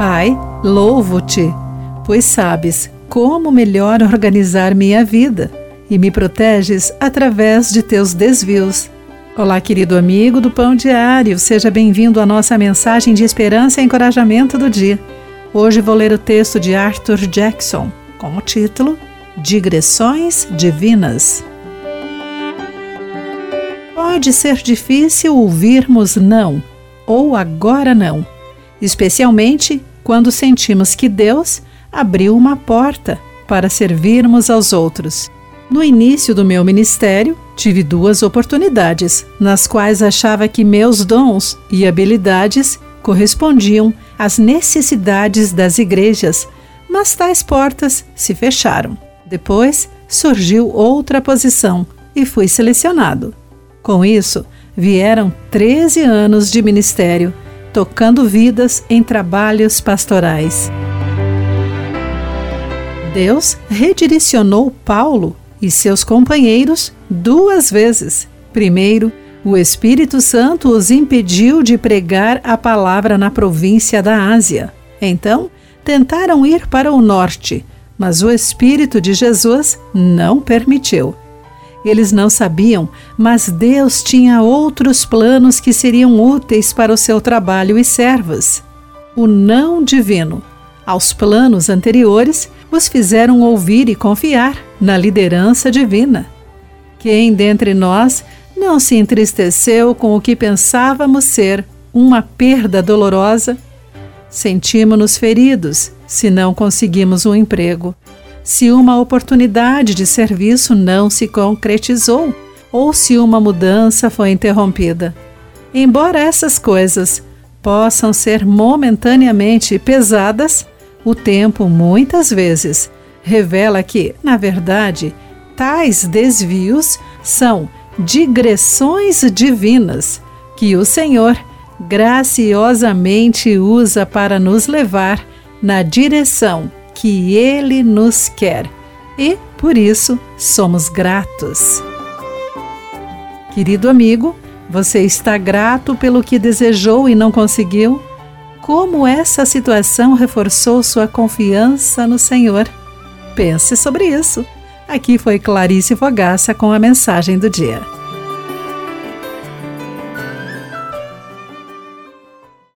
Pai, louvo-te, pois sabes como melhor organizar minha vida e me proteges através de teus desvios. Olá, querido amigo do Pão Diário, seja bem-vindo à nossa mensagem de esperança e encorajamento do dia. Hoje vou ler o texto de Arthur Jackson com o título Digressões Divinas. Pode ser difícil ouvirmos não ou agora não, especialmente quando sentimos que Deus abriu uma porta para servirmos aos outros. No início do meu ministério, tive duas oportunidades nas quais achava que meus dons e habilidades correspondiam às necessidades das igrejas, mas tais portas se fecharam. Depois surgiu outra posição e fui selecionado. Com isso, vieram 13 anos de ministério, tocando vidas em trabalhos pastorais. Deus redirecionou Paulo e seus companheiros duas vezes. Primeiro, o Espírito Santo os impediu de pregar a palavra na província da Ásia. Então, tentaram ir para o norte, mas o Espírito de Jesus não permitiu. Eles não sabiam, mas Deus tinha outros planos que seriam úteis para o seu trabalho e servos. O não divino aos planos anteriores os fizeram ouvir e confiar na liderança divina. Quem dentre nós não se entristeceu com o que pensávamos ser uma perda dolorosa? Sentimos-nos feridos se não conseguimos um emprego, se uma oportunidade de serviço não se concretizou ou se uma mudança foi interrompida. Embora essas coisas possam ser momentaneamente pesadas, o tempo, muitas vezes, revela que, na verdade, tais desvios são digressões divinas que o Senhor graciosamente usa para nos levar na direção que Ele nos quer e, por isso, somos gratos. Querido amigo, você está grato pelo que desejou e não conseguiu? como essa situação reforçou sua confiança no Senhor. Pense sobre isso. Aqui foi Clarice Fogaça com a mensagem do dia.